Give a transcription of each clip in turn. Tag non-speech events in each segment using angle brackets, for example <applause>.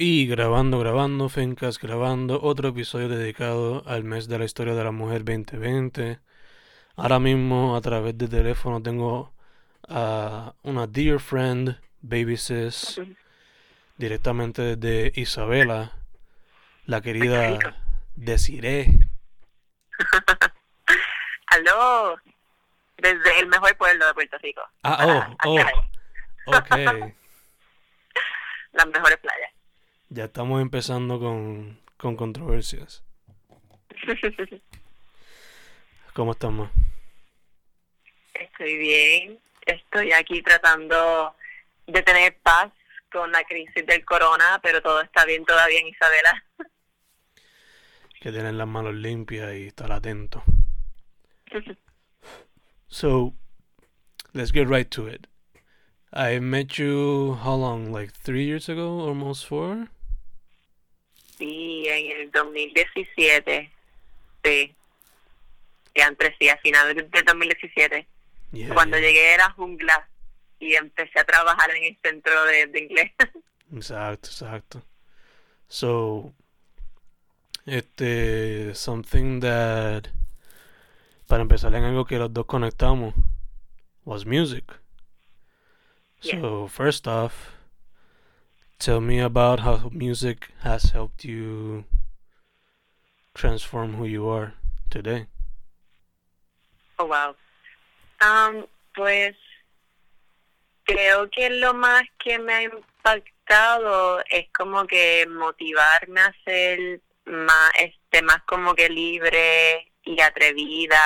Y grabando, grabando, Fencas grabando, otro episodio dedicado al mes de la historia de la mujer 2020. Ahora mismo a través de teléfono tengo a una dear friend, baby sis, directamente desde Isabela, la querida Desiree. <laughs> Aló, desde el mejor pueblo de Puerto Rico. Ah, oh, oh, ok. <laughs> Las mejores playas. Ya estamos empezando con, con controversias. <laughs> ¿Cómo estamos? Estoy bien. Estoy aquí tratando de tener paz con la crisis del corona, pero todo está bien todavía en Isabela. <laughs> Que tienen las manos limpias y estar atento. <laughs> so, let's get right to it. I met you how long? Like three years ago, almost four? Sí, en el 2017. Sí. Y antes, sí, a finales del 2017. Yeah, Cuando yeah. llegué era jungla y empecé a trabajar en el centro de, de inglés. <laughs> Exacto, exacto. So, este, something that, para empezar en algo que los dos conectamos, was music. Yeah. So, first off, tell me about how music has helped you transform who you are today. Oh, wow. Um, pues creo que lo más que me ha impactado es como que motivarme a ser más, este, más como que libre y atrevida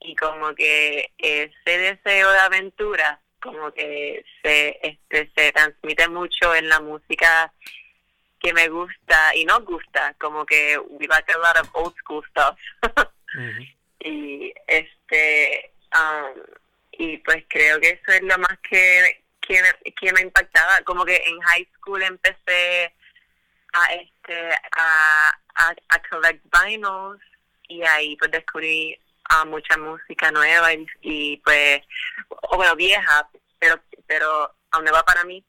y como que ese deseo de aventura como que se, este, se transmite mucho en la música que me gusta y no gusta, como que we like a lot of old school stuff. <laughs> Y este um, y pues creo que eso es lo más que, que, me, que me impactaba como que en high school empecé a este a, a, a collect vinyls y ahí pues descubrí ah, mucha música nueva y, y, pues o bueno vieja pero pero ah, nueva para mí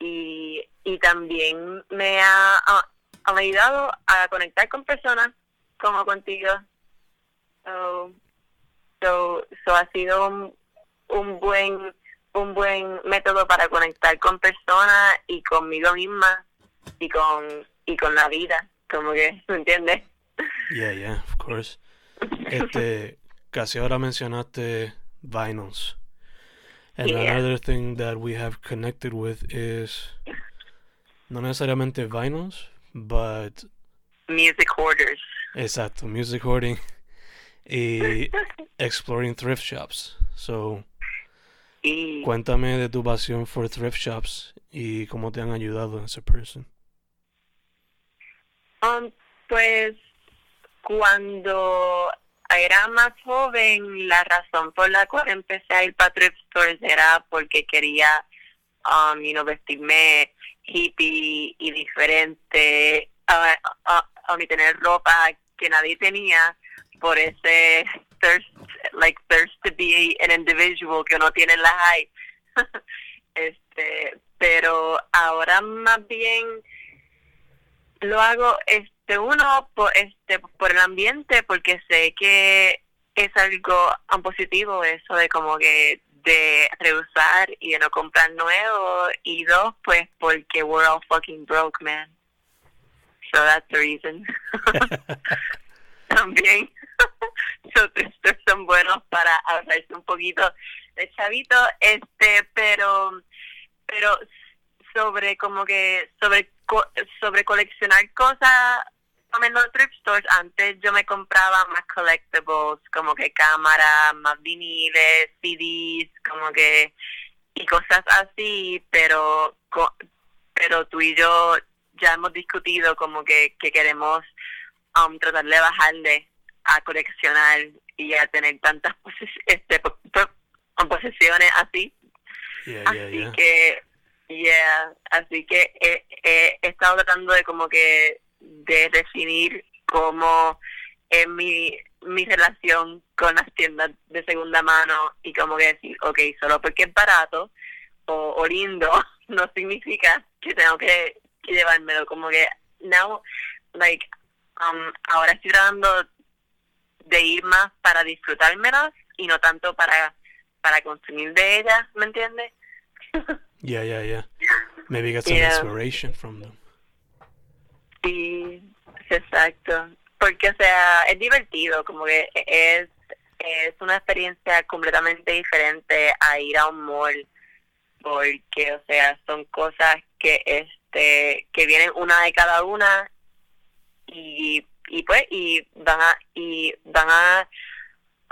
y y también me ha, ha- ha ayudado a conectar con personas como contigo So, so, ha sido un, un buen un buen método para conectar con personas y conmigo misma y con y con la vida, como que, ¿me entiendes? Yeah, yeah, of course. Este, casi ahora mencionaste vinyls. And Yeah. another thing that we have connected with is no necesariamente vinyls, but Music hoarders. exacto, music hoarding <laughs> y <laughs> exploring thrift shops. So, cuéntame de tu pasión for thrift shops y cómo te han ayudado as a person. um, pues cuando era más joven, la razón por la cual empecé a ir para thrift stores era porque quería um, you know, vestirme hippie y diferente, a, a mí tener ropa que nadie tenía por ese thirst, like thirst to be an individual que uno tiene en la high. <laughs> este, pero ahora más bien lo hago este uno por este por el ambiente porque sé que es algo positivo eso de como que de rehusar y de no comprar nuevo y dos pues porque we're all fucking broke man. So that's the reason. <laughs> <laughs> También. <laughs> So, estos son buenos para ahorrarse un poquito de chavito este pero pero sobre como que sobre co- sobre coleccionar cosas en los thrift stores antes yo me compraba más collectibles como que cámaras más viniles CDs como que y cosas así pero pero tú y yo ya hemos discutido como que, que queremos um, tratar de bajarle a coleccionar y a tener tantas <laughs> poses- este, po- po- posesiones así Yeah, yeah, así yeah. que yeah así que he, he- he estado tratando de como que de definir cómo es mi mi relación con las tiendas de segunda mano y como que decir okay solo porque es barato o, o lindo <laughs> no significa que tengo que que llevármelo, como que now, like, um, ahora estoy tratando de ir más para disfrutármelas y no tanto para para consumir de ellas, ¿me entiendes? <laughs> Yeah, yeah, yeah. Maybe get some Yeah. inspiration from them. Sí, exacto. Porque, o sea, es divertido, como que es, es una experiencia completamente diferente a ir a un mall, porque, o sea, son cosas que, este, que vienen una de cada una y, y pues, y van a, y van a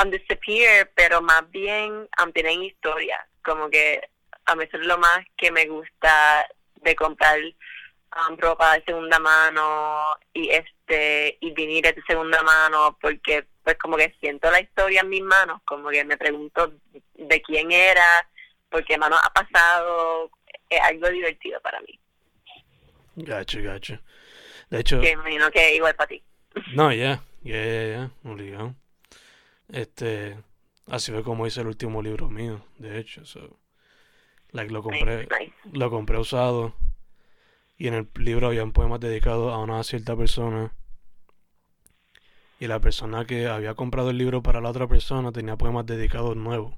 um, disappear, pero más bien um, tienen historia, como que a mí eso es lo más que me gusta de comprar um, ropa de segunda mano y este y viniles de segunda mano porque pues como que siento la historia en mis manos como que me pregunto de quién era por qué manos ha pasado es algo divertido para mí Gotcha, gotcha. De hecho, que imagino que igual para ti no, ya, ya, ya, ya, obligado. Este, así fue como hice el último libro mío, de hecho, so, like lo compré, Nice, nice. lo compré usado y en el libro habían poemas dedicados a una cierta persona y la persona que había comprado el libro para la otra persona tenía poemas dedicados nuevos.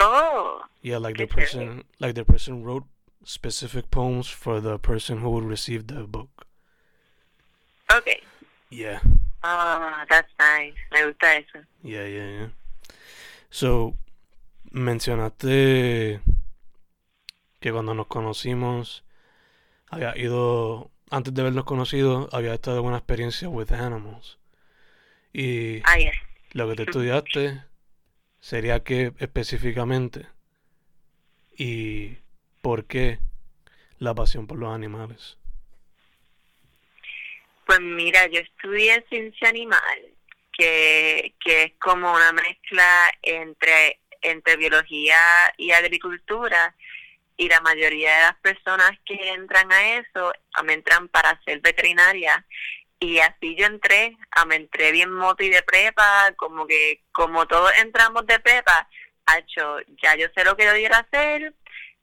oh Yeah, like the person, like the person wrote specific poems for the person who would receive the book. okay Yeah, oh that's nice me gusta eso yeah, yeah, yeah. So, mencionaste que cuando nos conocimos, había ido, antes de habernos conocido, había estado en una experiencia with animals. Y ah lo que te estudiaste sería qué específicamente y por qué la pasión por los animales. Pues mira, yo estudié ciencia animal, que, que es como una mezcla entre, entre biología y agricultura, y la mayoría de las personas que entran a eso, ah, me entran para ser veterinaria, y así yo entré, ah, me entré bien moti de prepa, como que como todos entramos de prepa, hacho, ya yo sé lo que yo quiero hacer,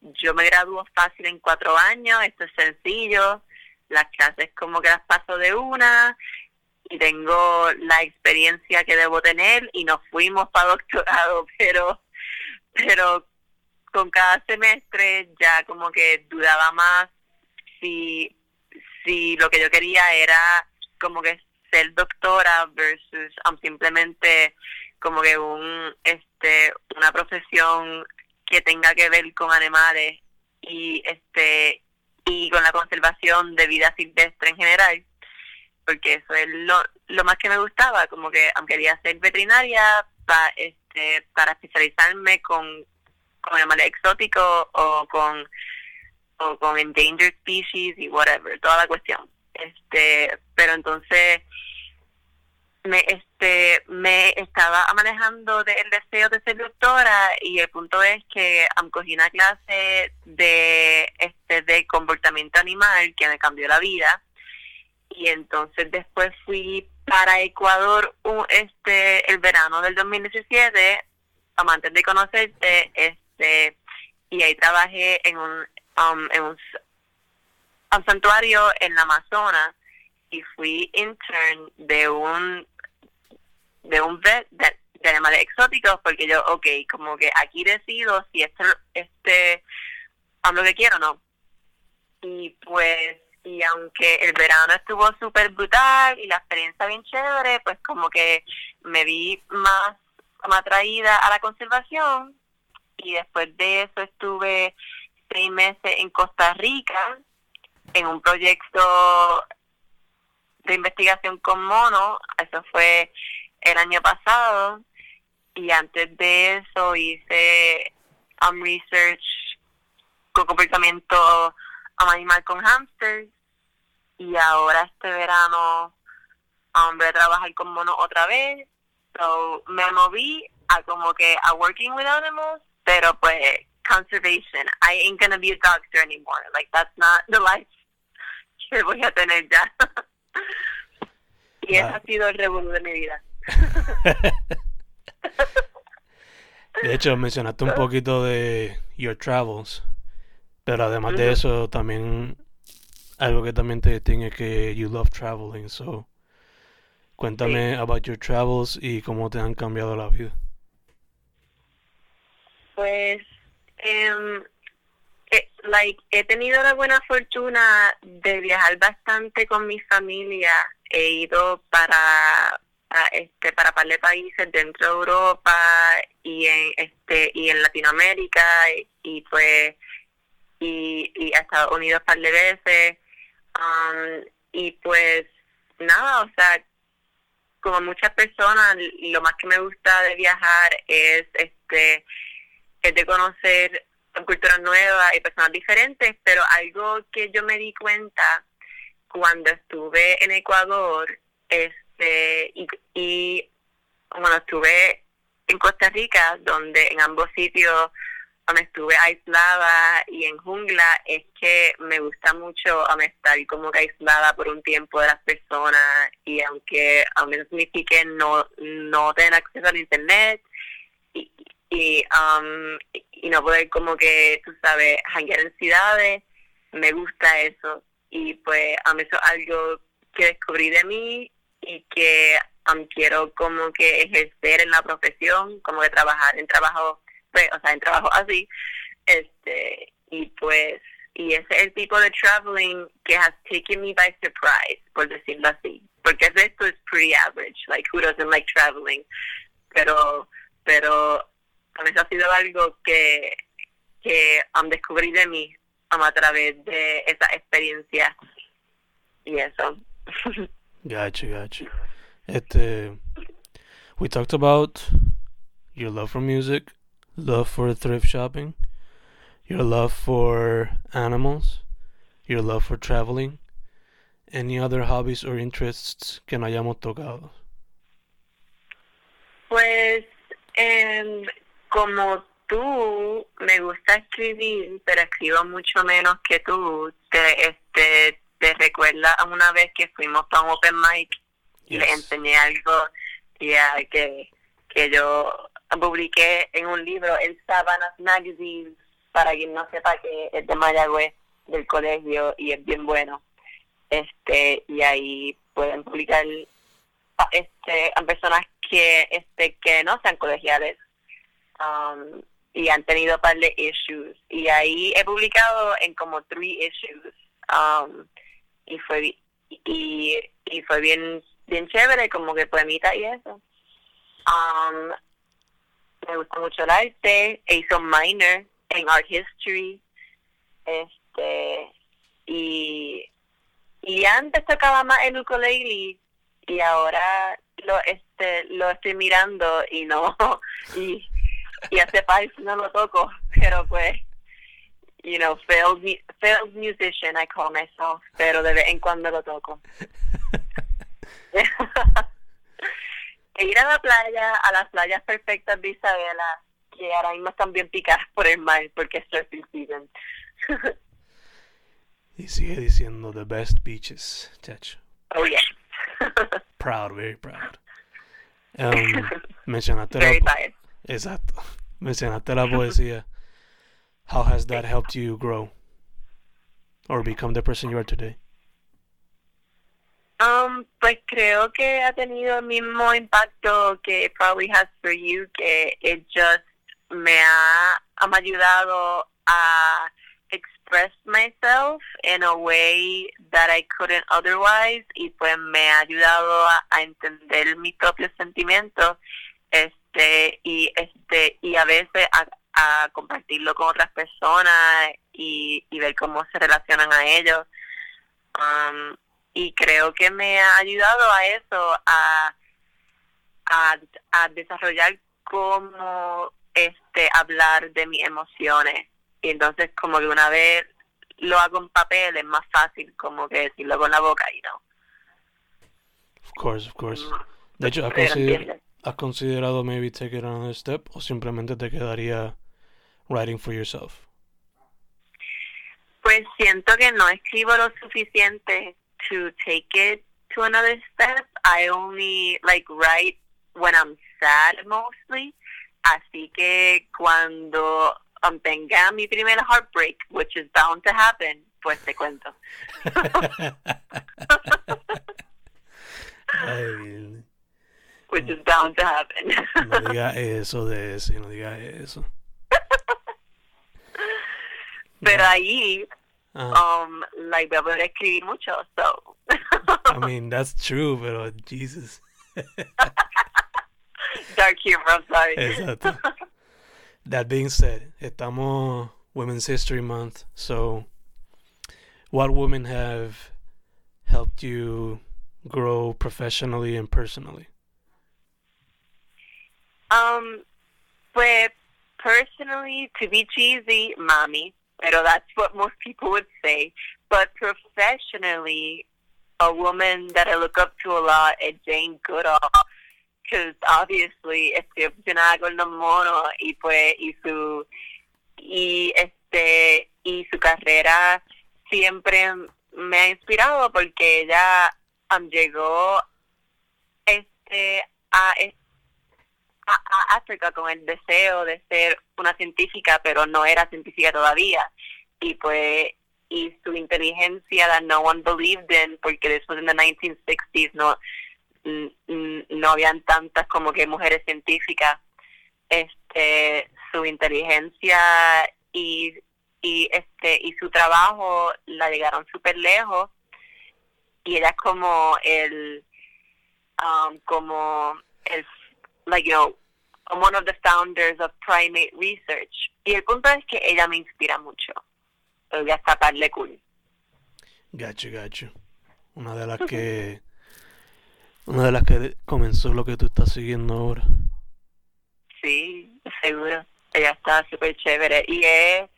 yo me gradúo fácil en cuatro años, esto es sencillo, las clases como que las paso de una y tengo la experiencia que debo tener y nos fuimos para <laughs> doctorado, pero pero con cada semestre ya como que dudaba más si si lo que yo quería era como que ser doctora versus um, simplemente como que un este una profesión que tenga que ver con animales y este y con la conservación de vida silvestre en general porque eso es lo, lo más que me gustaba como que aunque quería ser veterinaria pa, este para especializarme con con animales exóticos o con o con endangered species y whatever toda la cuestión. Este pero entonces me este me estaba manejando de- el deseo de ser doctora y el punto es que cogí una clase de este de comportamiento animal que me cambió la vida. Y entonces después fui para Ecuador un, este el verano del 2017 um, antes de conocerte y ahí trabajé en un um, en un, santuario en la Amazonas y fui intern de un de un vet de, de animales exóticos porque yo, ok, como que aquí decido si este, a lo que quiero o no. Y pues, y aunque el verano estuvo súper brutal y la experiencia bien chévere, pues como que me vi más, más atraída a la conservación y después de eso estuve seis meses en Costa Rica en un proyecto de investigación con monos, eso fue el año pasado y antes de eso hice um, research con comportamiento um, animal con hamsters y ahora este verano um, voy a trabajar con monos otra vez so me moví a como que a working with animals pero pues conservation. I ain't gonna be a doctor anymore. Like that's not the life <laughs> que voy a tener ya. Y ese ha sido el revolú de mi vida. <laughs> De hecho, mencionaste un poquito de your travels, pero además de eso también algo que también te distingue es que you love traveling, so cuéntame about your travels y cómo te han cambiado la vida. Pues, um, like, he tenido la buena fortuna de viajar bastante con mi familia. He ido para este para par de países dentro de Europa y en este y en Latinoamérica y, pues y, y a Estados Unidos par de veces um, y pues nada o sea como muchas personas lo más que me gusta de viajar es este de conocer culturas nuevas y personas diferentes pero algo que yo me di cuenta cuando estuve en Ecuador es este, y, y bueno, estuve en Costa Rica, donde en ambos sitios donde estuve aislada y en jungla, es que me gusta mucho estar como que aislada por un tiempo de las personas y aunque aunque no signifique no, no tener acceso al internet y, um, y no poder como que, tú sabes, hanguear en ciudades, me gusta eso. Y pues a mí eso es algo que descubrí de mí y que um, quiero como que ejercer en la profesión, como que trabajar en trabajo, pues, o sea, en trabajo así, este, y pues, y ese es el tipo de traveling que has taken me by surprise, por decirlo así, porque el resto es pretty average, like who doesn't like traveling, pero, pero a mí ha sido algo que, que um, descubrí de mí um, a través de esa experiencia y eso. Gotcha, gotcha. Este, we talked about your love for music, love for thrift shopping, your love for animals, your love for traveling. Any other hobbies or interests que no hayamos tocado? Pues, eh, como tú, me gusta escribir, pero escribo mucho menos que tú. Te, este, te recuerda a una vez que fuimos para un open mic y le enseñé algo ya que, que yo publiqué en un libro, el Savannah Magazine, para quien no sepa que es de Mayagüez, del colegio, y es bien bueno. este Y ahí pueden publicar este a personas que este que no sean colegiales um, y han tenido par de issues. Y ahí he publicado en como three issues. Um, y fue y, y fue bien bien chévere como que poemita y eso um, me gusta mucho el arte e hizo minor en art history este y y antes tocaba más el ukulele y ahora lo este lo estoy mirando y no <laughs> y <laughs> y hace país no lo toco pero pues you know, failed, failed musician, I call myself, pero de vez en cuando lo toco. <laughs> ir a la playa, a las playas perfectas de Isabela, que ahora mismo están bien picadas por el mar porque es surfing season. <laughs> y sigue diciendo the best beaches, chacho. Oh, yeah. proud, very proud. Um, mencionaste very la Exacto. <laughs> Mencionaste la poesía. How has that helped you grow or become the person you are today? Um, pues creo que ha tenido el mismo impacto que probably has for you, que it just me ha, ha ayudado a express myself in a way that I couldn't otherwise y pues me ha ayudado a, a entender mis propios sentimientos este y este y a veces a, a compartirlo con otras personas y, y ver cómo se relacionan a ellos. Um, y creo que me ha ayudado a eso, a, a, a desarrollar cómo este hablar de mis emociones. Y entonces como que una vez lo hago en papel es más fácil como que decirlo con la boca, y no. Of course, of course. De hecho, ¿has, consider ¿has considerado maybe take it another step o simplemente te quedaría writing for yourself? Pues siento que no escribo lo suficiente to take it to another step. I only like write when I'm sad mostly. Así que cuando um, tenga mi primer heartbreak, which is bound to happen, después te cuento. <laughs> <laughs> Ay, Which is bound to happen. no diga eso de ese, no diga eso. Pero Ya. ahí, Ah, um, like, voy a poder escribir mucho, so. I mean, that's true, pero Jesus. <laughs> Dark humor, I'm sorry. Exacto. <laughs> That being said, estamos Women's History Month, so what women have helped you grow professionally and personally? Um, pues, personally, to be cheesy, mommy, pero that's what most <laughs> people would say. But professionally, a woman that I look up to a lot is Jane Goodall. Because obviously estoy obsesionada con los monos y pues y su y este y su carrera siempre me ha inspirado porque ella um, llegó este a, a, a África con el deseo de ser una científica, pero no era científica todavía. Y pues, y su inteligencia that no one believed in, porque después en the 1960s no, no habían tantas como que mujeres científicas. Este, su inteligencia y, y este, y su trabajo la llegaron súper lejos. Y es como el, um, como el like you know one of the founders of primate research y el punto es que ella me inspira mucho ella está parle cool Gacho, gacho. Una de las que. <laughs> Una de las que comenzó lo que tú estás siguiendo ahora. sí seguro ella está súper chévere y es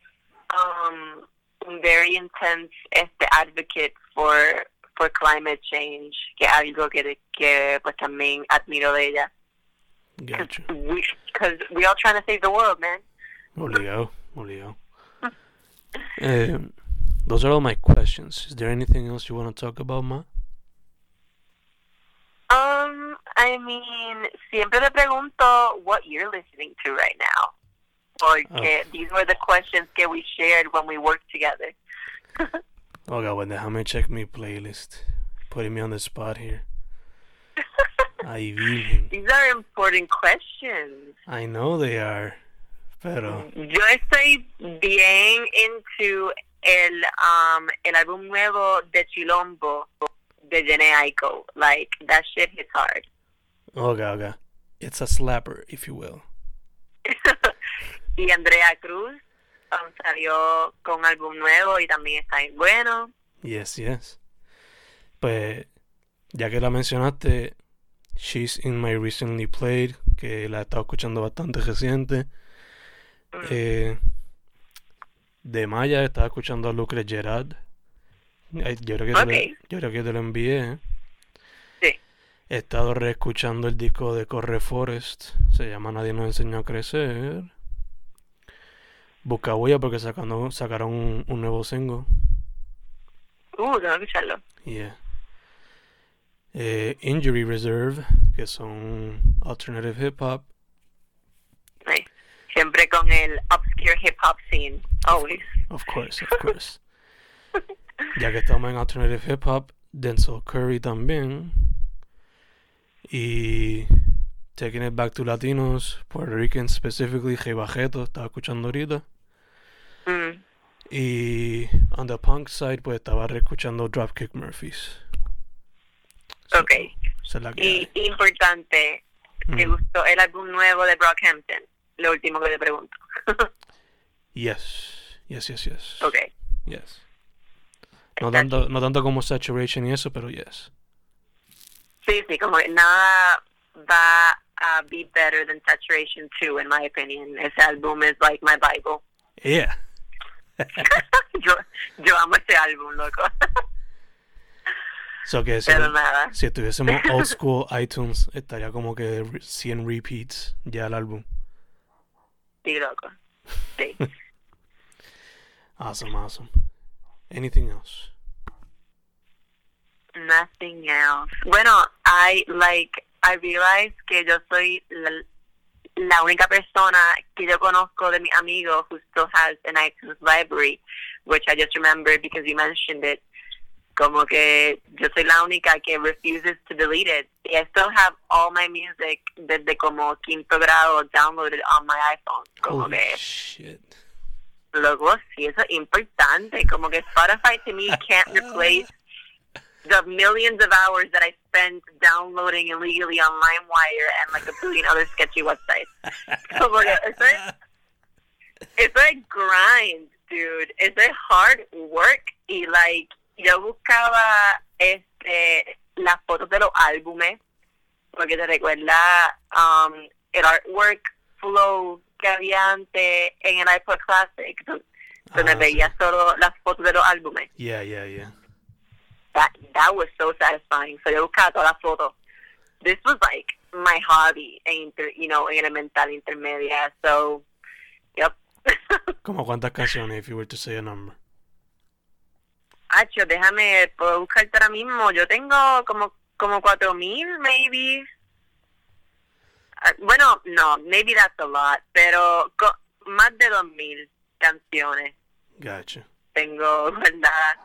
um, un very intense este advocate for for climate change que es algo que, que pues también admiro de ella We, cause we all trying to save the world man Obligado, <laughs> obligado. Eh, those are all my questions. Is there anything else you want to talk about, Ma? Um, I mean, siempre te pregunto what you're listening to right now. Porque these were the questions that we shared when we worked together. oh, Okay, well, déjame check mi playlist. Putting me on the spot here. Ay, virgen. These are important questions. I know they are. Pero, Yo estoy bien into el um el álbum nuevo de Chilombo de Jene Aiko. Like that shit hits hard. okay, okay. It's a slapper, if you will. <laughs> y Andrea Cruz um, salió con álbum nuevo y también está bien bueno. Yes, yes. Pues, ya que la mencionaste, She's in My Recently Played, que la he estado escuchando bastante reciente. Mm. Eh, de Maya estaba escuchando a Lucre Gerard. Yo creo que te lo, Ok. yo creo que te lo envié. Sí. He estado reescuchando el disco de Corre Forest. Se llama Nadie nos enseñó a crecer. Busca huella porque sacando, sacaron un, un nuevo single. Uh, tengo que escucharlo. Yeah. Eh, Injury Reserve, que son alternative hip hop. Nice. Siempre con el obscure hip hop scene. Always. Of course, of <laughs> course. ya que estamos en alternative hip hop, Denzel Curry también. Y taking it back to Latinos, Puerto Rican specifically, Jay Bajeto, estaba escuchando ahorita. Mm. Y on the punk side, pues estaba reescuchando Dropkick Murphys. So, Ok. la que Y hay. importante, ¿te Mm. gustó el álbum nuevo de Brockhampton? Lo último que te pregunto. <laughs> Yes, yes, yes, yes. ok. Yes. No tanto, no tanto como Saturation y eso, pero yes. Sí, sí, como que nada va a be better than Saturation 2, in my opinion. Ese álbum es like my Bible. Yeah. <laughs> yo, yo amo ese álbum, loco. <laughs> So que si, Pero nada. si estuviésemos <laughs> old school iTunes, estaría como que re- 100 repeats ya el álbum. Sí, loco. Sí. <laughs> Awesome, awesome. Anything else? Nothing else. Bueno, I like I realized que yo soy la, la única persona que yo conozco de mi amigo who still has an iTunes library, which I just remembered because you mentioned it. Como que yo soy la única que refuses to delete it. I still have all my music desde como quinto grado downloaded on my iPhone. Como Holy que, shit. luego, sí, eso es importante. Como que Spotify to me can't <laughs> replace the millions of hours that I spent downloading illegally on LimeWire and like a billion other sketchy websites. Como que eso es, eso es grind, dude. Eso es hard work. Y like, yo buscaba este las fotos de los álbumes, porque te recuerda um, el artwork flow que había antes en el iPod Classic, donde Ah, sí. veía solo las fotos de los álbumes. Yeah, yeah, yeah. that that was so satisfying. So yo buscaba todas las fotos. This was like my hobby, en inter, you know, en elemental intermedia. So, yep. <laughs> ¿Como cuántas canciones, if you were to say a number? Hacho, déjame, puedo buscarte ahora mismo. Yo tengo como como cuatro mil, maybe. Ah, Bueno, no, maybe that's a lot, pero co- más de dos mil canciones. Gotcha. tengo <laughs> guardadas.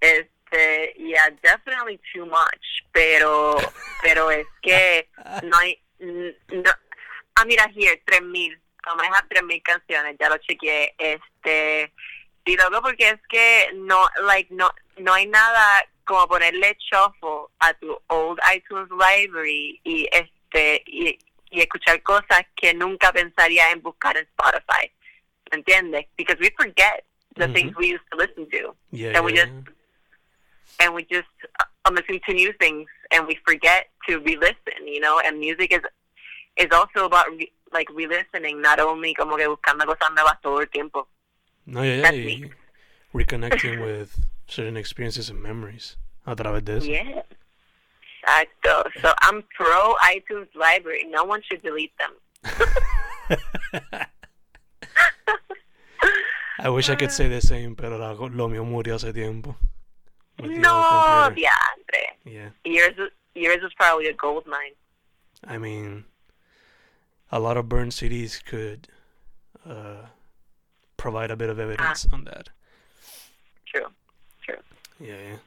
Este, yeah, definitely too much, pero, pero es que no hay, no, ah, mira, here, 3000, como es a 3000 canciones, ya lo chequeé, este, y luego porque es que no, like, no, no hay nada como ponerle shuffle a tu old iTunes library y este, y, y escuchar cosas que nunca pensaría en buscar en Spotify, ¿me entiendes? Because we forget the Mhm. things we used to listen to. Yeah, and we yeah, just and we just uh, listen to new things and we forget to re-listen you know and music is is also about re- like re-listening not only como que buscando cosas nuevas todo el tiempo No, yeah, yeah. That's y me. reconnecting with certain experiences and memories a través de eso. yeah exacto so I'm pro iTunes library no one should delete them <laughs> I wish I could say the same, pero la- lo mío murió hace tiempo. With the old no computer. diantre Yeah. yours is- yours is probably a gold mine I mean, a lot of burned CDs could uh, provide a bit of evidence ah. on that. true Yeah, yeah.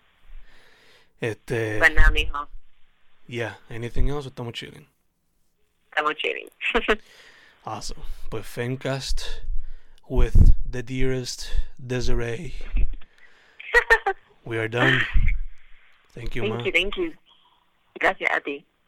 Este, but now mijo yeah. Anything else? Estamos chilling. estamos chilling <laughs> Awesome. Pues Fencast with the dearest Desiree. <laughs> We are done. Thank you, thank ma. you thank you gracias a ti